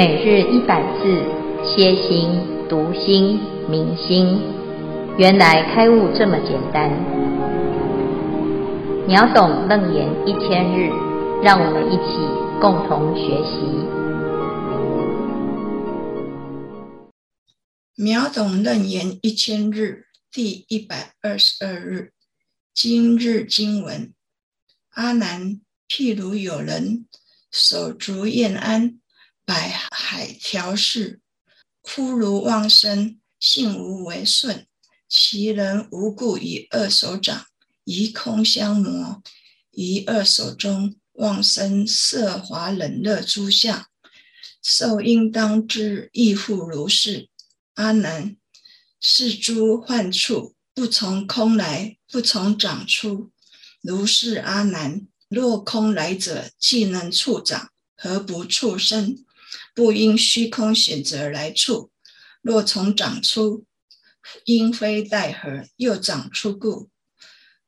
每日一百字，歇心、读心、明心，原来开悟这么简单。秒懂楞严一千日，让我们一起共同学习。秒懂楞严一千日第一百二十二日，今日经文：阿难，譬如有人手足厌安。百海调适，枯如妄生，性无为顺。其人无故以二手掌，以空相摩，于二手中妄生色华冷热诸相，受应当知亦复如是。阿难，是诸幻处不从空来，不从掌出。如是阿难，若空来者，既能触掌，何不触身？不因虚空选择来处，若从长出，因非待何，又长出故，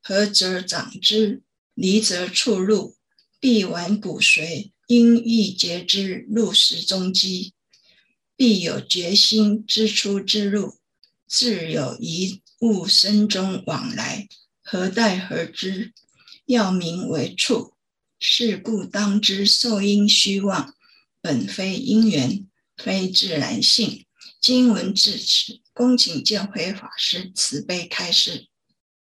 合则长之，离则触入，必顽骨髓，因欲截之，入石中机，必有决心之出之入，自有一物身中往来，何待何之？要名为触，是故当知受因虚妄。本非因缘，非自然性。经文至此，恭请见辉法师慈悲开示。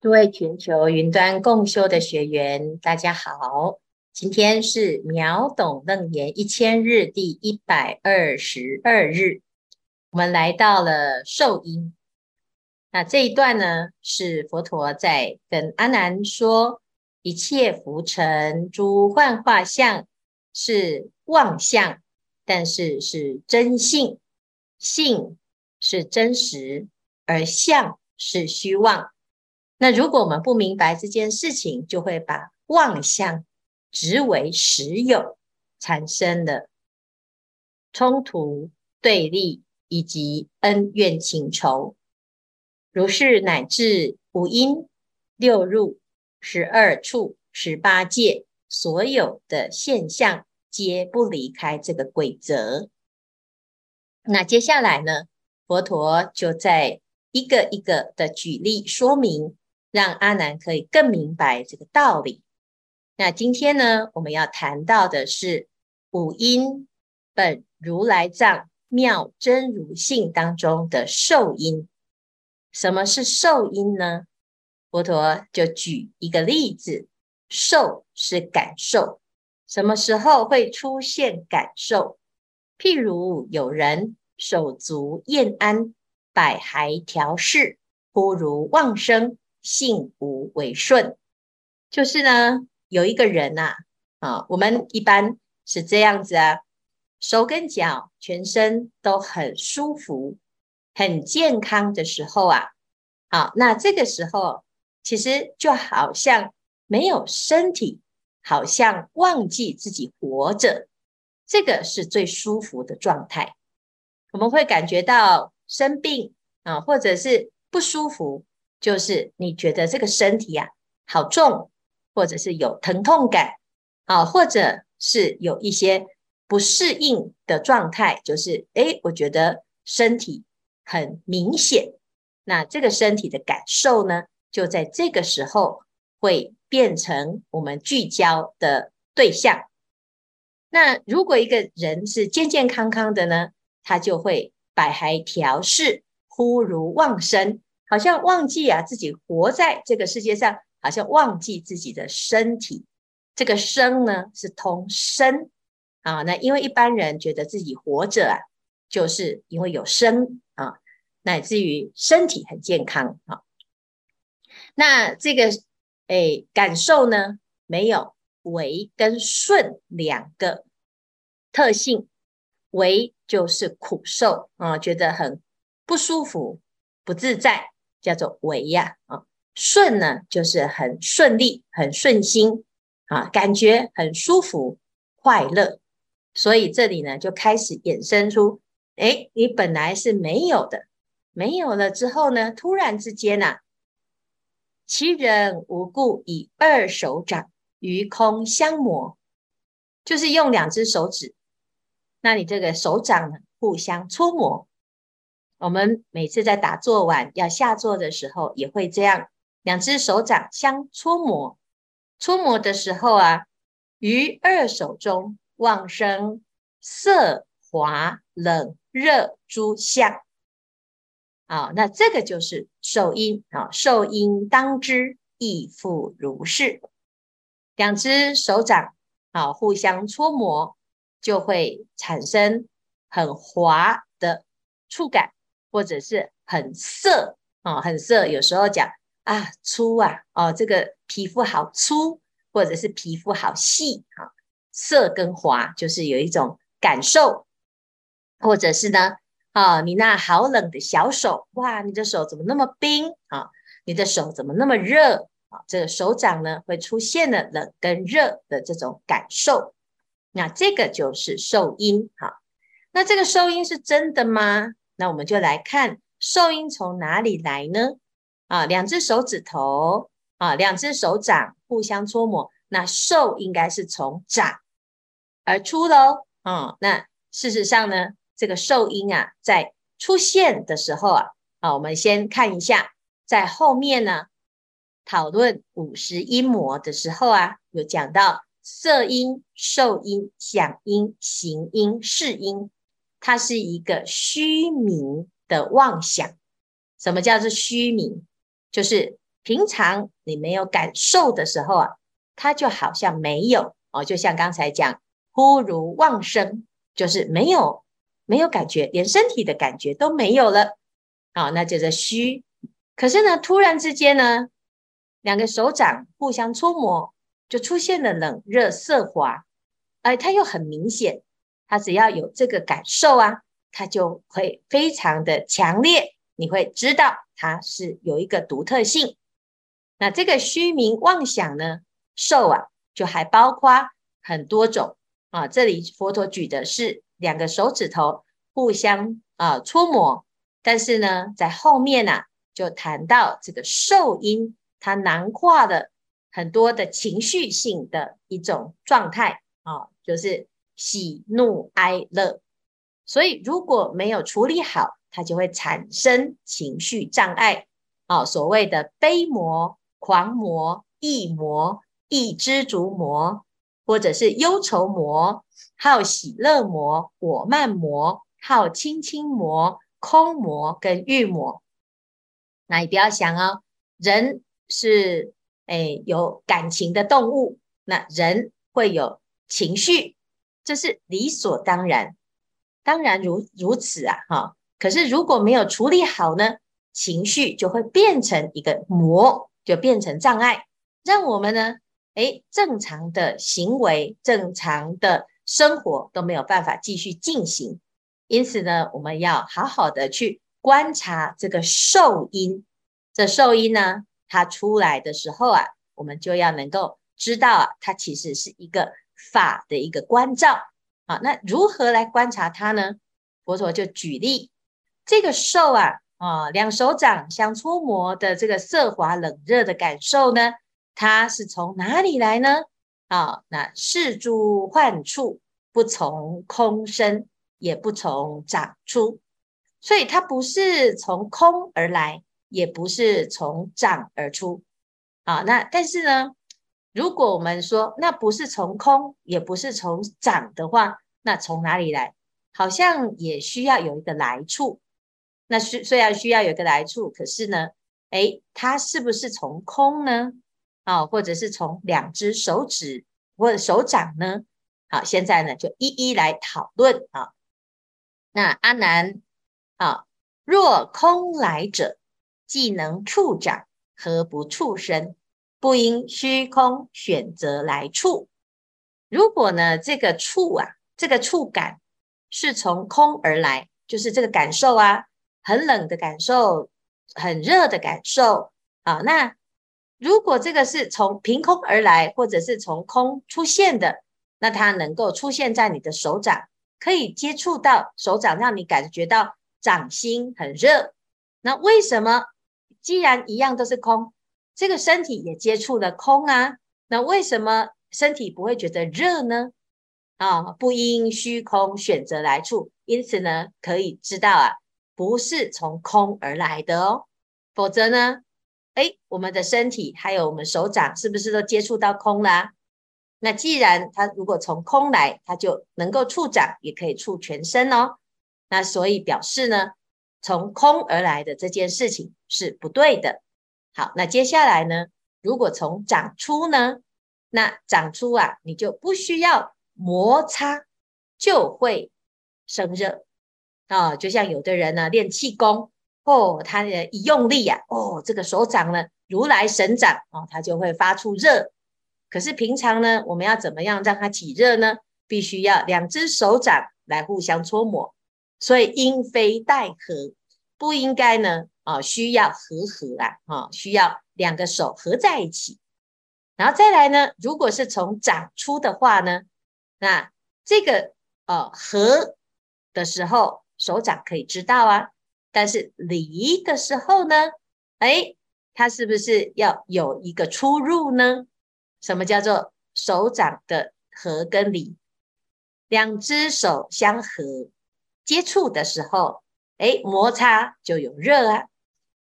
诸位全球云端共修的学员，大家好，今天是秒懂楞严一千日第一百二十二日，我们来到了受音。那这一段呢，是佛陀在跟阿难说，一切浮尘诸幻化相是妄相。但是是真性，性是真实，而相是虚妄。那如果我们不明白这件事情，就会把妄相执为实有，产生了冲突、对立以及恩怨情仇。如是乃至五阴、六入、十二处、十八界所有的现象。皆不离开这个规则。那接下来呢？佛陀就在一个一个的举例说明，让阿难可以更明白这个道理。那今天呢，我们要谈到的是五阴本如来藏妙真如性当中的受音。什么是受音呢？佛陀就举一个例子：受是感受。什么时候会出现感受？譬如有人手足厌安，百骸调适，忽如妄生，性无为顺。就是呢，有一个人呐，啊，我们一般是这样子啊，手跟脚全身都很舒服、很健康的时候啊，好，那这个时候其实就好像没有身体。好像忘记自己活着，这个是最舒服的状态。我们会感觉到生病啊，或者是不舒服，就是你觉得这个身体呀好重，或者是有疼痛感啊，或者是有一些不适应的状态，就是诶，我觉得身体很明显。那这个身体的感受呢，就在这个时候会。变成我们聚焦的对象。那如果一个人是健健康康的呢，他就会百骸调适，忽如忘生，好像忘记啊自己活在这个世界上，好像忘记自己的身体。这个生呢是通身啊，那因为一般人觉得自己活着啊，就是因为有生啊，乃至于身体很健康啊。那这个。哎，感受呢，没有为跟顺两个特性，为就是苦受啊，觉得很不舒服、不自在，叫做为呀啊。顺呢，就是很顺利、很顺心啊，感觉很舒服、快乐。所以这里呢，就开始衍生出，哎，你本来是没有的，没有了之后呢，突然之间呐、啊。其人无故以二手掌于空相摩，就是用两只手指那你这个手掌呢，互相搓摩。我们每次在打坐完要下坐的时候，也会这样，两只手掌相搓摩。搓摩的时候啊，于二手中妄生色、滑、冷、热诸相。啊，那这个就是受因啊，受因当知亦复如是。两只手掌啊，互相搓摩，就会产生很滑的触感，或者是很涩啊，很涩。有时候讲啊，粗啊，哦，这个皮肤好粗，或者是皮肤好细啊。涩跟滑就是有一种感受，或者是呢。啊，你那好冷的小手，哇，你的手怎么那么冰啊？你的手怎么那么热啊？这个手掌呢，会出现了冷跟热的这种感受，那这个就是受阴。哈，那这个受阴是真的吗？那我们就来看受阴从哪里来呢？啊，两只手指头啊，两只手掌互相搓磨，那受应该是从掌而出的哦。啊，那事实上呢？这个受音啊，在出现的时候啊，啊，我们先看一下，在后面呢，讨论五十音魔的时候啊，有讲到色音、受音、响音、行因、识因，它是一个虚名的妄想。什么叫做虚名？就是平常你没有感受的时候啊，它就好像没有哦，就像刚才讲，忽如妄生，就是没有。没有感觉，连身体的感觉都没有了，好，那就是虚。可是呢，突然之间呢，两个手掌互相搓磨，就出现了冷热色滑，哎，它又很明显，它只要有这个感受啊，它就会非常的强烈，你会知道它是有一个独特性。那这个虚名妄想呢，受啊，就还包括很多种啊。这里佛陀举的是。两个手指头互相啊搓磨，但是呢，在后面呢、啊，就谈到这个受因，它囊括的很多的情绪性的一种状态啊，就是喜怒哀乐。所以如果没有处理好，它就会产生情绪障碍啊，所谓的悲魔、狂魔、忆魔、忆知足魔。或者是忧愁魔、好喜乐魔、我慢魔、好亲亲魔、空魔跟欲魔。那你不要想哦，人是诶有感情的动物，那人会有情绪，这是理所当然，当然如如此啊哈。可是如果没有处理好呢，情绪就会变成一个魔，就变成障碍，让我们呢。诶，正常的行为、正常的生活都没有办法继续进行，因此呢，我们要好好的去观察这个受因。这受因呢，它出来的时候啊，我们就要能够知道啊，它其实是一个法的一个关照。啊，那如何来观察它呢？佛陀就举例，这个受啊，啊，两手掌相搓磨的这个色滑冷热的感受呢？它是从哪里来呢？啊，那是诸幻处不从空生，也不从长出，所以它不是从空而来，也不是从长而出。啊，那但是呢，如果我们说那不是从空，也不是从长的话，那从哪里来？好像也需要有一个来处。那虽虽然需要有一个来处，可是呢，诶，它是不是从空呢？啊，或者是从两只手指或者手掌呢？好，现在呢就一一来讨论啊。那阿难啊，若空来者，既能触掌，何不触身？不因虚空选择来触。如果呢这个触啊，这个触感是从空而来，就是这个感受啊，很冷的感受，很热的感受啊，那。如果这个是从凭空而来，或者是从空出现的，那它能够出现在你的手掌，可以接触到手掌，让你感觉到掌心很热。那为什么既然一样都是空，这个身体也接触了空啊？那为什么身体不会觉得热呢？啊，不因虚空选择来处，因此呢，可以知道啊，不是从空而来的哦。否则呢，哎，我们的身体还有我们手掌，是不是都接触到空啦？那既然它如果从空来，它就能够触掌，也可以触全身哦。那所以表示呢，从空而来的这件事情是不对的。好，那接下来呢，如果从掌出呢，那掌出啊，你就不需要摩擦，就会生热啊。就像有的人呢练气功，哦，他的一用力呀，哦，这个手掌呢如来神掌哦，它就会发出热。可是平常呢，我们要怎么样让它起热呢？必须要两只手掌来互相搓磨，所以应非带合，不应该呢啊，需要合合啊，啊，需要两个手合在一起。然后再来呢，如果是从掌出的话呢，那这个呃合的时候，手掌可以知道啊，但是离的时候呢，哎，它是不是要有一个出入呢？什么叫做手掌的合跟离？两只手相合接触的时候，哎，摩擦就有热啊。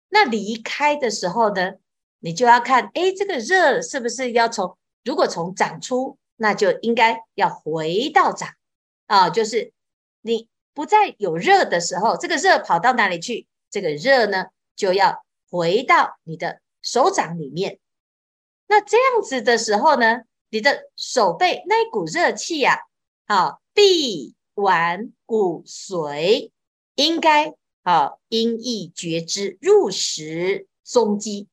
那离开的时候呢，你就要看，哎，这个热是不是要从？如果从掌出，那就应该要回到掌啊。就是你不再有热的时候，这个热跑到哪里去？这个热呢，就要回到你的手掌里面。那这样子的时候呢，你的手背那一股热气呀，啊，臂腕骨髓应该啊，因意觉知入实踪迹，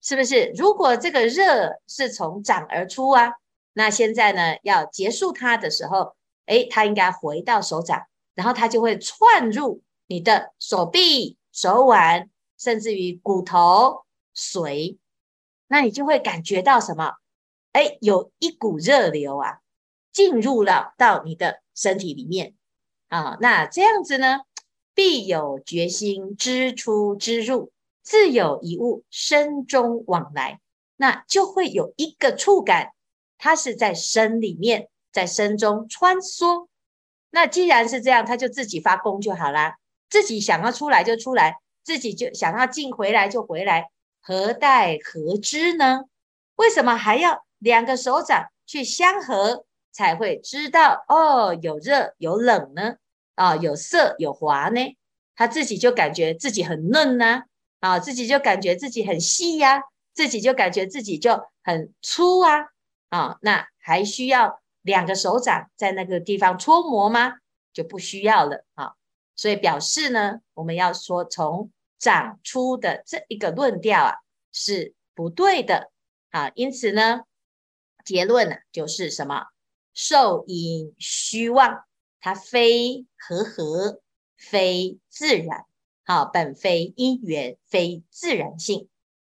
是不是？如果这个热是从掌而出啊，那现在呢要结束它的时候，诶，它应该回到手掌，然后它就会窜入你的手臂、手腕，甚至于骨头髓。那你就会感觉到什么？哎，有一股热流啊，进入了到你的身体里面啊。那这样子呢，必有决心知出之入，自有一物身中往来，那就会有一个触感，它是在身里面，在身中穿梭。那既然是这样，他就自己发功就好啦，自己想要出来就出来，自己就想要进回来就回来。何待何知呢？为什么还要两个手掌去相合才会知道？哦，有热有冷呢？啊，有涩有滑呢？他自己就感觉自己很嫩呐，啊，自己就感觉自己很细呀，自己就感觉自己就很粗啊，啊，那还需要两个手掌在那个地方搓磨吗？就不需要了啊。所以表示呢，我们要说从。长出的这一个论调啊是不对的啊，因此呢，结论呢就是什么？受因虚妄，它非和合，非自然，好，本非因缘，非自然性。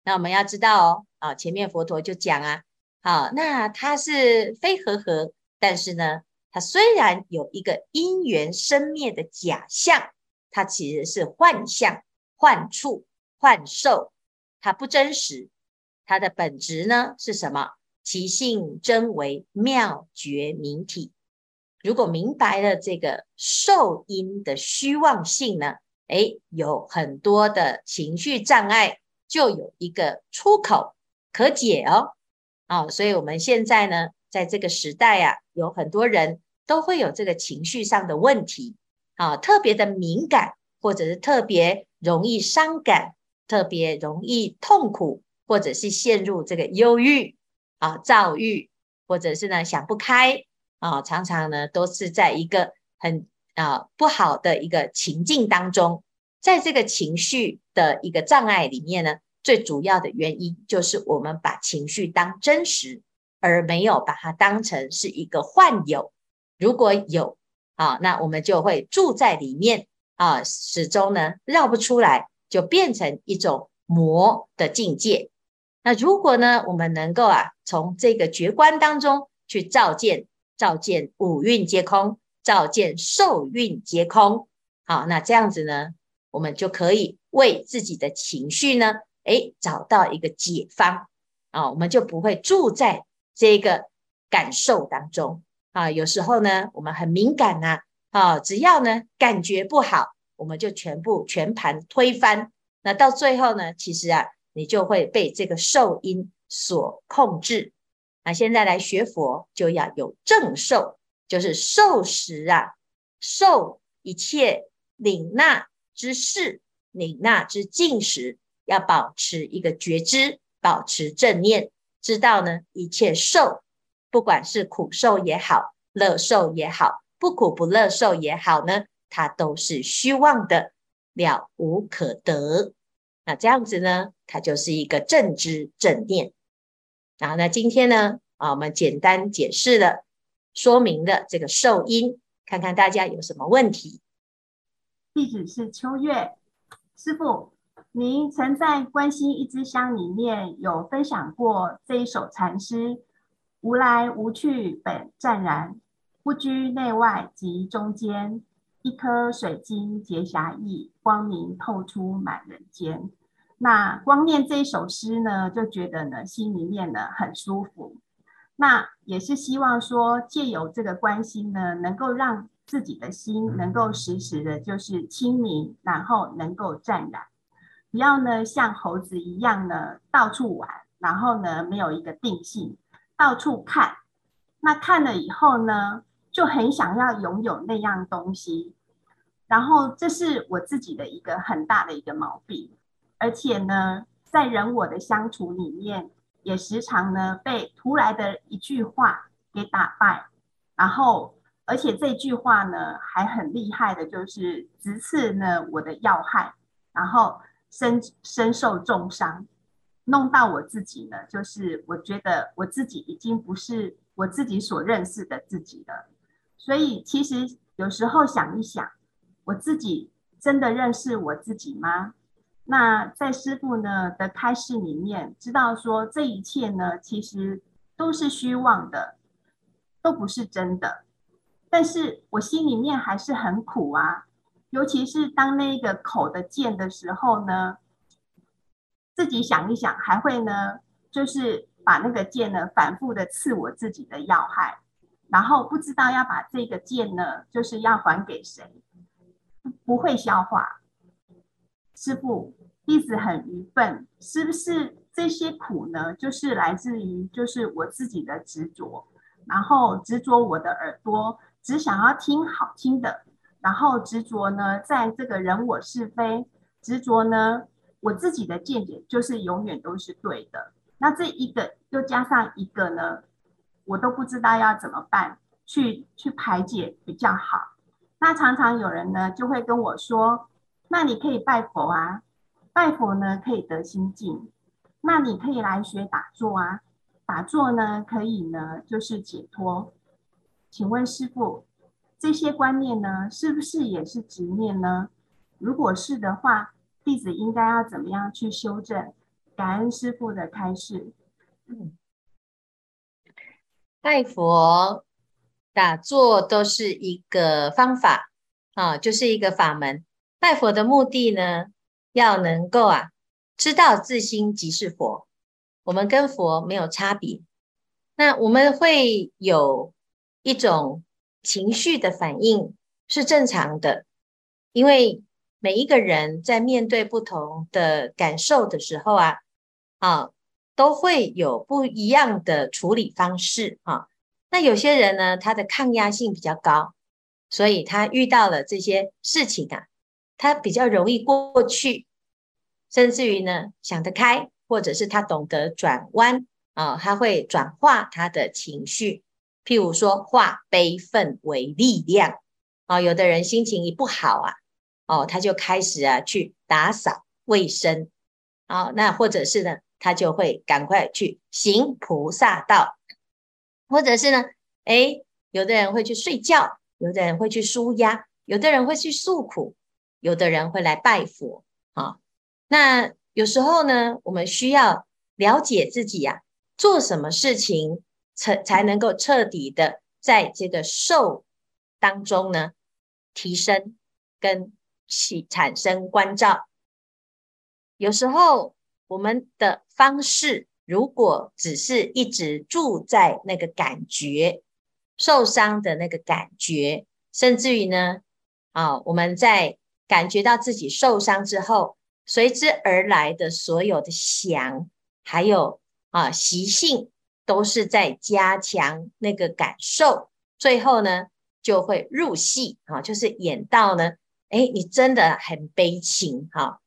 那我们要知道哦，啊，前面佛陀就讲啊，好，那它是非和合，但是呢，它虽然有一个因缘生灭的假象，它其实是幻象。幻处、幻受，它不真实。它的本质呢是什么？其性真为妙觉明体。如果明白了这个受因的虚妄性呢，诶，有很多的情绪障碍就有一个出口可解哦。哦，所以我们现在呢，在这个时代啊，有很多人都会有这个情绪上的问题啊，特别的敏感，或者是特别。容易伤感，特别容易痛苦，或者是陷入这个忧郁啊、躁郁，或者是呢想不开啊，常常呢都是在一个很啊不好的一个情境当中，在这个情绪的一个障碍里面呢，最主要的原因就是我们把情绪当真实，而没有把它当成是一个幻有。如果有啊，那我们就会住在里面。啊，始终呢绕不出来，就变成一种魔的境界。那如果呢，我们能够啊，从这个觉观当中去照见，照见五蕴皆空，照见受蕴皆空。好，那这样子呢，我们就可以为自己的情绪呢，诶，找到一个解方啊，我们就不会住在这个感受当中。啊，有时候呢，我们很敏感呐，啊，只要呢感觉不好，我们就全部全盘推翻。那到最后呢，其实啊，你就会被这个受因所控制。那现在来学佛，就要有正受，就是受时啊，受一切领纳之事，领纳之境时，要保持一个觉知，保持正念，知道呢一切受。不管是苦受也好，乐受也好，不苦不乐受也好呢，它都是虚妄的，了无可得。那这样子呢，它就是一个正知正念。然后呢，今天呢，啊，我们简单解释了，说明了这个受因，看看大家有什么问题。弟子是秋月，师傅，您曾在关心一支香里面有分享过这一首禅诗。无来无去本湛然，不居内外即中间。一颗水晶结霞意，光明透出满人间。那光念这一首诗呢，就觉得呢心里面呢很舒服。那也是希望说，借由这个关心呢，能够让自己的心能够时时的就是清明，然后能够湛然，不要呢像猴子一样呢到处玩，然后呢没有一个定性。到处看，那看了以后呢，就很想要拥有那样东西，然后这是我自己的一个很大的一个毛病，而且呢，在人我的相处里面，也时常呢被突来的一句话给打败，然后而且这句话呢还很厉害的，就是直刺呢我的要害，然后身身受重伤。弄到我自己呢，就是我觉得我自己已经不是我自己所认识的自己了。所以其实有时候想一想，我自己真的认识我自己吗？那在师父呢的开示里面，知道说这一切呢，其实都是虚妄的，都不是真的。但是我心里面还是很苦啊，尤其是当那个口的剑的时候呢。自己想一想，还会呢，就是把那个剑呢反复的刺我自己的要害，然后不知道要把这个剑呢，就是要还给谁，不会消化。师父，弟子很愚笨，是不是这些苦呢，就是来自于就是我自己的执着，然后执着我的耳朵，只想要听好听的，然后执着呢，在这个人我是非，执着呢。我自己的见解就是永远都是对的，那这一个又加上一个呢，我都不知道要怎么办，去去排解比较好。那常常有人呢就会跟我说，那你可以拜佛啊，拜佛呢可以得心静，那你可以来学打坐啊，打坐呢可以呢就是解脱。请问师父，这些观念呢是不是也是执念呢？如果是的话，弟子应该要怎么样去修正？感恩师父的开示。嗯，拜佛、打坐都是一个方法啊，就是一个法门。拜佛的目的呢，要能够啊，知道自心即是佛，我们跟佛没有差别。那我们会有一种情绪的反应是正常的，因为。每一个人在面对不同的感受的时候啊，啊，都会有不一样的处理方式啊。那有些人呢，他的抗压性比较高，所以他遇到了这些事情啊，他比较容易过去，甚至于呢，想得开，或者是他懂得转弯啊，他会转化他的情绪，譬如说化悲愤为力量啊。有的人心情一不好啊。哦，他就开始啊去打扫卫生，好，那或者是呢，他就会赶快去行菩萨道，或者是呢，诶，有的人会去睡觉，有的人会去舒压，有的人会去诉苦，有的人会来拜佛啊。那有时候呢，我们需要了解自己呀，做什么事情才才能够彻底的在这个受当中呢提升跟。起产生关照，有时候我们的方式如果只是一直住在那个感觉，受伤的那个感觉，甚至于呢，啊，我们在感觉到自己受伤之后，随之而来的所有的想，还有啊习性，都是在加强那个感受，最后呢就会入戏啊，就是演到呢，哎，你真的很悲情哈，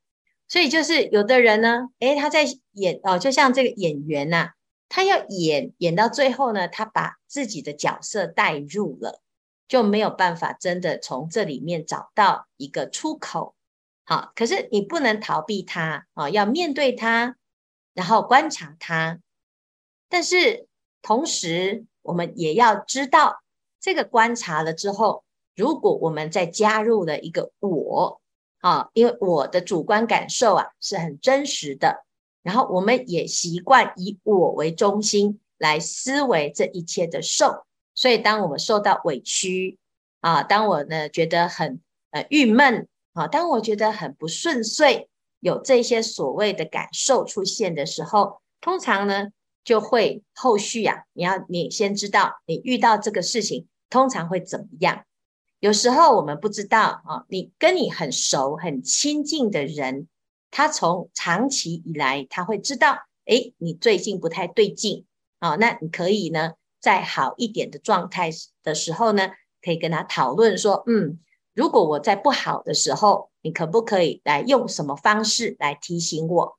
所以就是有的人呢，哎，他在演哦，就像这个演员呐、他要演演到最后呢，他把自己的角色带入了，就没有办法真的从这里面找到一个出口。好，可是你不能逃避他啊，要面对他，然后观察他。但是同时，我们也要知道，这个观察了之后，如果我们再加入了一个我啊，因为我的主观感受啊是很真实的。然后我们也习惯以我为中心来思维这一切的受，所以当我们受到委屈啊，当我呢觉得很呃郁闷啊，当我觉得很不顺遂，有这些所谓的感受出现的时候，通常呢就会后续啊，你要你先知道你遇到这个事情通常会怎么样。有时候我们不知道啊，你跟你很熟很亲近的人。他从长期以来，他会知道，诶，你最近不太对劲啊，那你可以呢，在好一点的状态的时候呢，可以跟他讨论说，嗯，如果我在不好的时候，你可不可以来用什么方式来提醒我？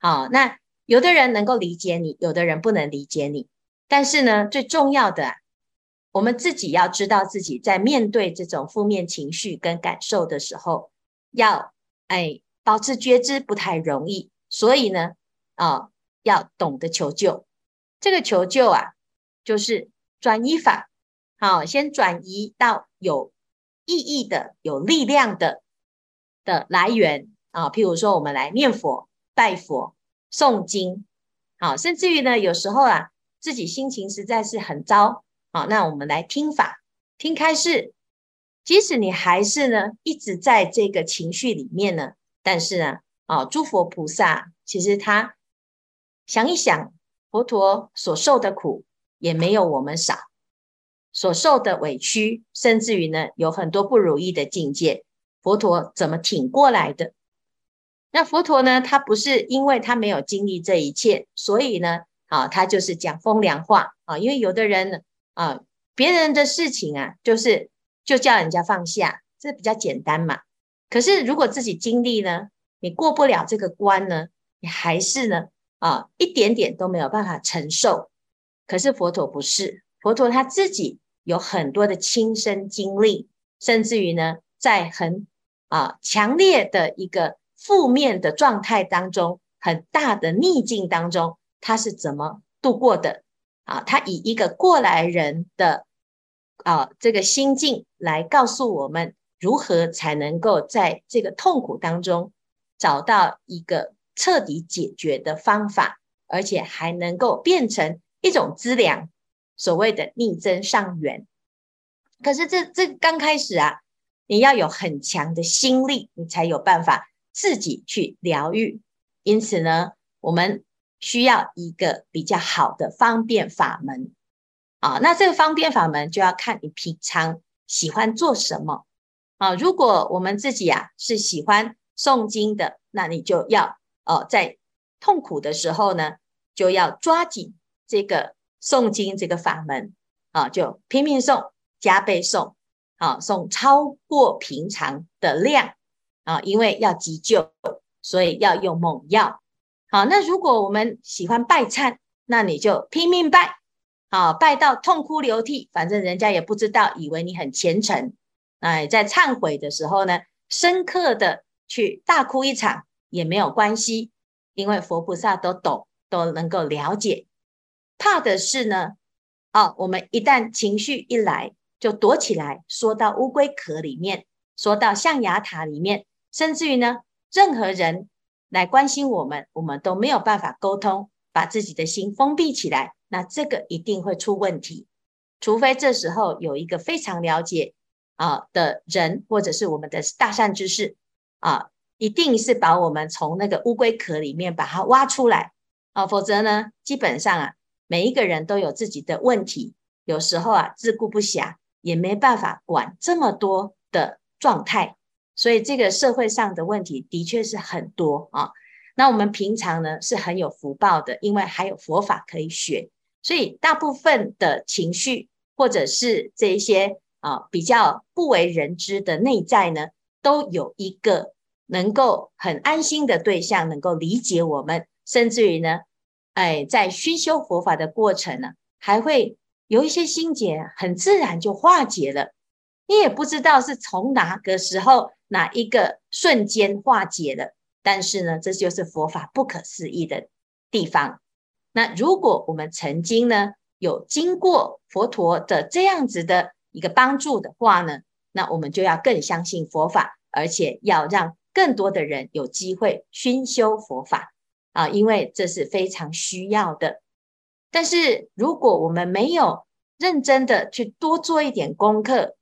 好，那有的人能够理解你，有的人不能理解你，但是呢，最重要的，我们自己要知道自己在面对这种负面情绪跟感受的时候，要哎。保持觉知不太容易，所以呢，啊，要懂得求救。这个求救啊，就是转移法。好，先转移到有意义的、有力量的的来源啊。譬如说，我们来念佛、拜佛、诵经。好，甚至于呢，有时候啊，自己心情实在是很糟。好，那我们来听法、听开示。即使你还是呢，一直在这个情绪里面呢。但是呢，啊，诸佛菩萨其实他想一想，佛陀所受的苦也没有我们少，所受的委屈，甚至于呢，有很多不如意的境界，佛陀怎么挺过来的？那佛陀呢，他不是因为他没有经历这一切，所以呢，啊，他就是讲风凉话啊，因为有的人呢，啊，别人的事情啊，就是就叫人家放下，这比较简单嘛。可是，如果自己经历呢，你过不了这个关呢，你还是呢，啊，一点点都没有办法承受。可是佛陀不是，佛陀他自己有很多的亲身经历，甚至于呢，在很啊强烈的一个负面的状态当中，很大的逆境当中，他是怎么度过的？啊，他以一个过来人的啊这个心境来告诉我们。如何才能够在这个痛苦当中找到一个彻底解决的方法，而且还能够变成一种资粮，所谓的逆增上缘。可是这这刚开始啊，你要有很强的心力，你才有办法自己去疗愈。因此呢，我们需要一个比较好的方便法门啊。那这个方便法门就要看你平常喜欢做什么。啊，如果我们自己啊是喜欢诵经的，那你就要哦，在痛苦的时候呢，就要抓紧这个诵经这个法门啊，就拼命诵，加倍诵，啊，诵超过平常的量啊，因为要急救，所以要用猛药。好，那如果我们喜欢拜忏，那你就拼命拜，好，拜到痛哭流涕，反正人家也不知道，以为你很虔诚。哎，在忏悔的时候呢，深刻的去大哭一场也没有关系，因为佛菩萨都懂，都能够了解。怕的是呢，哦，我们一旦情绪一来，就躲起来，缩到乌龟壳里面，缩到象牙塔里面，甚至于呢，任何人来关心我们，我们都没有办法沟通，把自己的心封闭起来，那这个一定会出问题。除非这时候有一个非常了解。啊的人，或者是我们的大善之士啊，一定是把我们从那个乌龟壳里面把它挖出来啊，否则呢，基本上啊，每一个人都有自己的问题有时候啊自顾不暇，也没办法管这么多的状态，所以这个社会上的问题的确是很多啊。那我们平常呢是很有福报的，因为还有佛法可以学，所以大部分的情绪或者是这一些啊比较不为人知的内在呢，都有一个能够很安心的对象，能够理解我们，甚至于呢，哎，在熏修佛法的过程呢，还会有一些心结很自然就化解了，你也不知道是从哪个时候哪一个瞬间化解了。但是呢，这就是佛法不可思议的地方。那如果我们曾经呢，有经过佛陀的这样子的一个帮助的话呢，那我们就要更相信佛法，而且要让更多的人有机会熏修佛法啊，因为这是非常需要的。但是如果我们没有认真的去多做一点功课，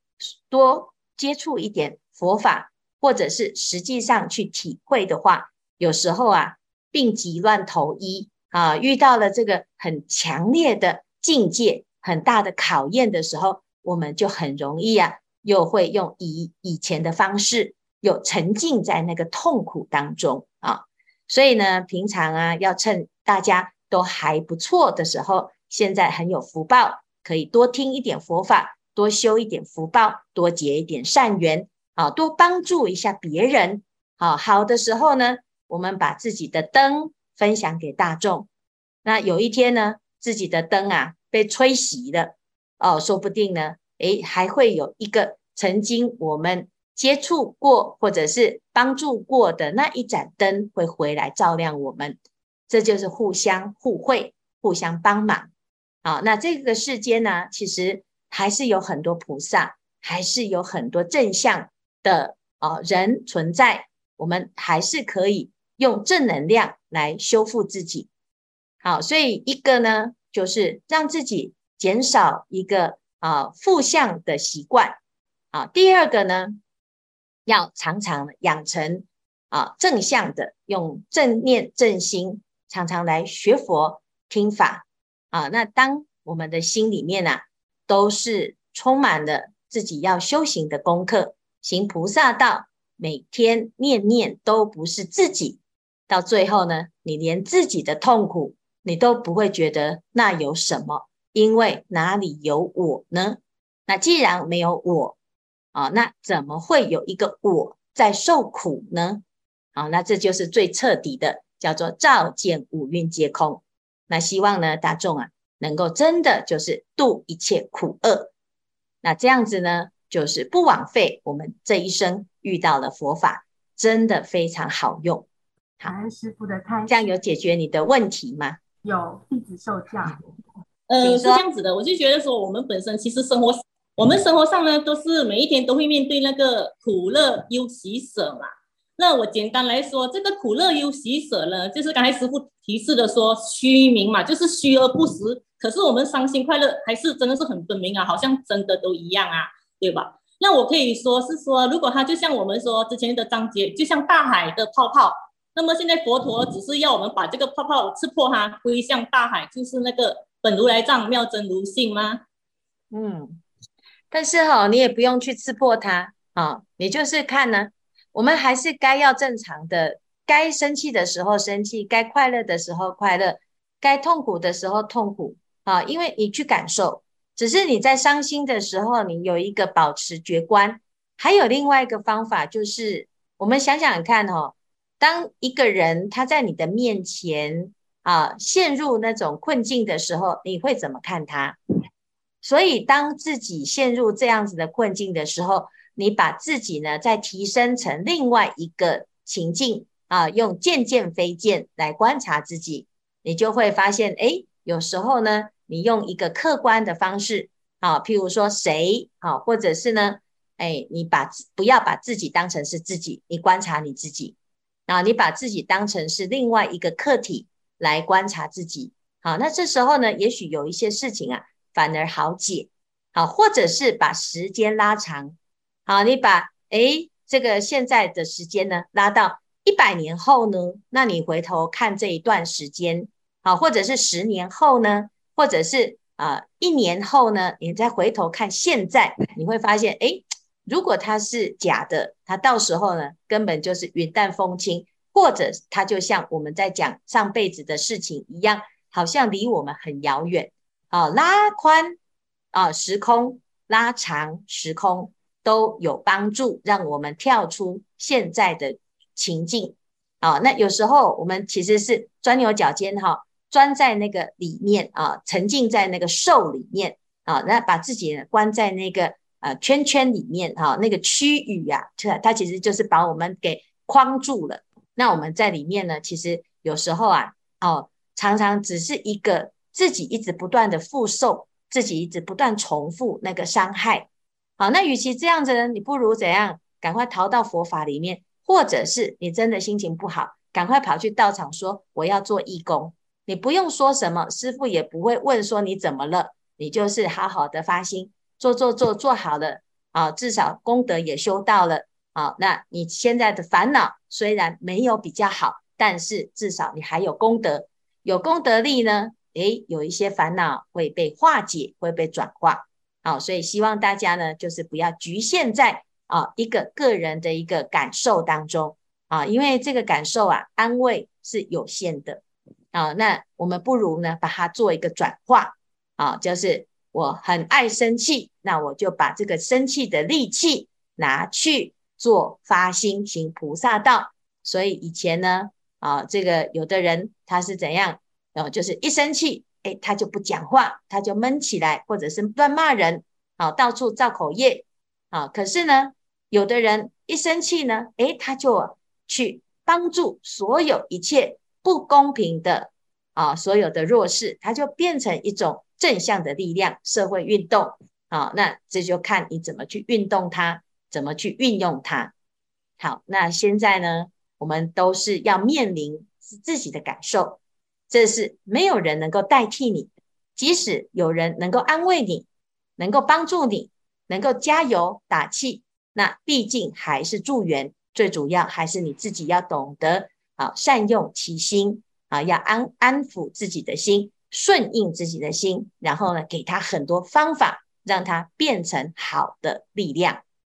多接触一点佛法，或者是实际上去体会的话，有时候啊，病急乱投医啊，遇到了这个很强烈的境界、很大的考验的时候，我们就很容易啊，又会用以以前的方式，又沉浸在那个痛苦当中啊。所以呢，平常啊，要趁大家都还不错的时候，现在很有福报，可以多听一点佛法，多修一点福报，多结一点善缘。啊，多帮助一下别人。好，好的时候呢，我们把自己的灯分享给大众。那有一天呢，自己的灯啊被吹熄了，哦，说不定呢，诶，还会有一个曾经我们接触过或者是帮助过的那一盏灯会回来照亮我们。这就是互相互惠、互相帮忙。好，那这个世间呢，其实还是有很多菩萨，还是有很多正向。的啊人存在，我们还是可以用正能量来修复自己。好，所以一个呢，就是让自己减少一个啊负向的习惯。啊，第二个呢，要常常养成啊正向的，用正念正心，常常来学佛听法。啊，那当我们的心里面啊，都是充满了自己要修行的功课。行菩萨道，每天念念都不是自己，到最后呢，你连自己的痛苦你都不会觉得那有什么，因为哪里有我呢？那既然没有我啊，那怎么会有一个我在受苦呢？好，那这就是最彻底的，叫做照见五蕴皆空。那希望呢，大众啊，能够真的就是度一切苦厄。那这样子呢，就是不枉费我们这一生遇到了佛法，真的非常好用。好，师傅的开示，这样有解决你的问题吗？有，弟子受教。呃，是这样子的，我就觉得说，我们本身其实生活，我们生活上呢，都是每一天都会面对那个苦乐忧喜舍嘛。那我简单来说，这个苦乐忧喜舍呢，就是刚才师傅提示的说虚名嘛，就是虚而不实。可是我们伤心快乐还是真的是很分明啊，好像真的都一样啊。对吧？那我可以说是说，如果它就像我们说之前的章节，就像大海的泡泡，那么现在佛陀只是要我们把这个泡泡刺破它，归向大海，就是那个本如来藏，妙真如性吗？嗯，但是哈、哦，你也不用去刺破它啊、你就是看呢，我们还是该要正常的，该生气的时候生气，该快乐的时候快乐，该痛苦的时候痛苦啊，因为你去感受。只是你在伤心的时候，你有一个保持觉观，还有另外一个方法，就是我们想想看哦，当一个人他在你的面前啊陷入那种困境的时候，你会怎么看他？所以当自己陷入这样子的困境的时候，你把自己呢再提升成另外一个情境啊，用见见非见来观察自己，你就会发现，诶，有时候呢。你用一个客观的方式，啊，譬如说谁，啊，或者是呢，哎，你把不要把自己当成是自己，你观察你自己，啊，你把自己当成是另外一个客体来观察自己，好，那这时候呢，也许有一些事情啊，反而好解，好，或者是把时间拉长，好，你把哎这个现在的时间呢拉到一百年后呢，那你回头看这一段时间，好，或者是十年后呢？或者是啊、一年后呢，你再回头看现在，你会发现，诶，如果它是假的，它到时候呢，根本就是云淡风轻，或者它就像我们在讲上辈子的事情一样，好像离我们很遥远。啊，拉宽啊时空，拉长时空都有帮助，让我们跳出现在的情境。啊，那有时候我们其实是钻牛角尖哈，钻在那个里面啊，沉浸在那个兽里面啊，那把自己关在那个呃圈圈里面哈，那个区域呀，它它其实就是把我们给框住了。那我们在里面呢，其实有时候啊，哦，常常只是一个自己一直不断的复受，自己一直不断重复那个伤害。好，那与其这样子呢，你不如怎样？赶快逃到佛法里面。或者是你真的心情不好，赶快跑去道场说我要做义工。你不用说什么，师傅也不会问说你怎么了，你就是好好的发心做做做做好了啊，至少功德也修到了啊。那你现在的烦恼虽然没有比较好，但是至少你还有功德，有功德力呢，诶，有一些烦恼会被化解，会被转化。好，所以希望大家呢，就是不要局限在。啊，一个个人的一个感受当中啊，因为这个感受啊，安慰是有限的啊。那我们不如呢，把它做一个转化啊，就是我很爱生气，那我就把这个生气的力气拿去做发心行菩萨道。所以以前呢，啊，这个有的人他是怎样？啊，就是一生气，哎，他就不讲话，他就闷起来，或者是乱骂人，啊，到处造口业，啊，可是呢。有的人一生气呢，诶，他就去帮助所有一切不公平的啊，所有的弱势，它就变成一种正向的力量，社会运动啊。那这就看你怎么去运动它，怎么去运用它。好，那现在呢，我们都是要面临自己的感受，这是没有人能够代替你，即使有人能够安慰你，能够帮助你，能够加油打气。那毕竟还是助缘，最主要还是你自己要懂得啊，善用其心啊，要安安抚自己的心，顺应自己的心，然后呢，给他很多方法，让他变成好的力量。